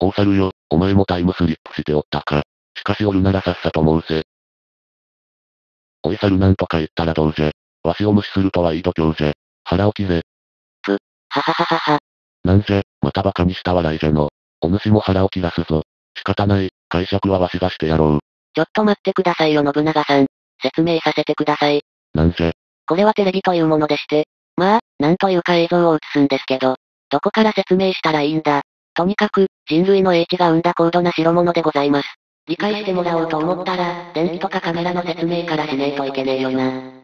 大猿よ、お前もタイムスリップしておったか。しかしおるならさっさと申せ。おい猿なんとか言ったらどうじゃ。わしを無視するとはいい度胸じゃ。腹を切れ。ははははは。なんじゃ、また馬鹿にした笑いじゃの。お主も腹を切らすぞ。仕方ない、解釈はわしがしてやろう。ちょっと待ってくださいよ信長さん。説明させてください。なんじゃ、これはテレビというものでして。まあ、なんというか映像を映すんですけど。どこから説明したらいいんだ。とにかく、人類の英知が生んだ高度な代物でございます。理解してもらおうと思ったら、電気とかカメラの説明からしねえといけねえよな。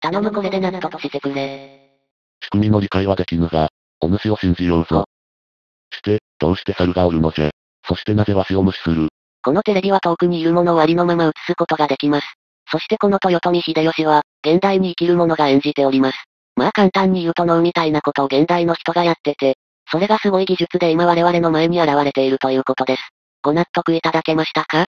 頼むこれで納得してくれ。仕組みの理解はできぬが、お主を信じようぞ。して、どうして猿がおるのじゃ。そしてなぜわしを無視する。このテレビは遠くにいるものをありのまま映すことができます。そしてこの豊臣秀吉は、現代に生きる者が演じております。まあ簡単に言うと脳みたいなことを現代の人がやってて、それがすごい技術で今我々の前に現れているということです。ご納得いただけましたか？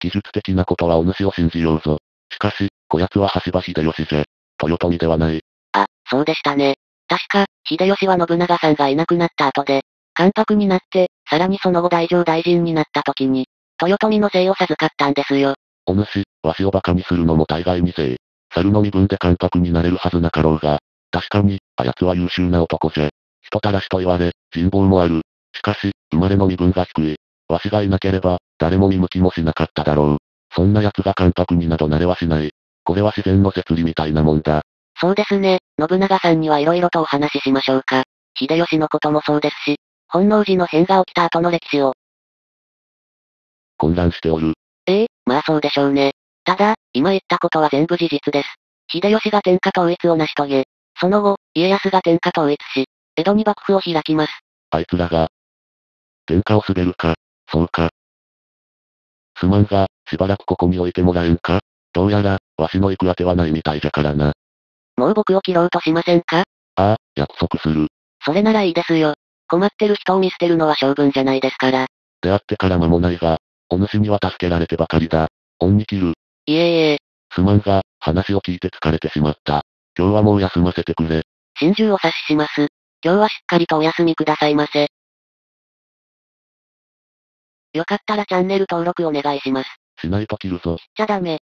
技術的なことはお主を信じようぞ。しかし、こやつは橋場秀吉じゃ。豊臣ではない。あ、そうでしたね。確か、秀吉は信長さんがいなくなった後で、関白になって、さらにその後大乗大臣になった時に、豊臣の姓を授かったんですよ。お主、わしを馬鹿にするのも大概にせい。猿の身分で関白になれるはずなかろうが。確かに、あやつは優秀な男じゃ。人たらしと言われ、人望もある。しかし、生まれの身分が低い。わしがいなければ、誰も見向きもしなかっただろう。そんな奴が関白になどなれはしない。これは自然の摂理みたいなもんだ。そうですね、信長さんには色々とお話ししましょうか。秀吉のこともそうですし、本能寺の変が起きた後の歴史を。混乱しておる。ええまあそうでしょうね。ただ、今言ったことは全部事実です。秀吉が天下統一を成し遂げ、その後、家康が天下統一し、江戸に幕府を開きます。あいつらが、天下を滑るか、そうか。すまんが、しばらくここに置いてもらえんかどうやら、わしの行く当てはないみたいじゃからな。もう僕を切ろうとしませんか？ああ、約束する。それならいいですよ。困ってる人を見捨てるのは性分じゃないですから。出会ってから間もないが、お主には助けられてばかりだ。恩に切る。いえいえ、すまんが、話を聞いて疲れてしまった。今日はもう休ませてくれ。心中お察しします。今日はしっかりとお休みくださいませ。よかったらチャンネル登録お願いします。しないと切るぞ。じゃダメ。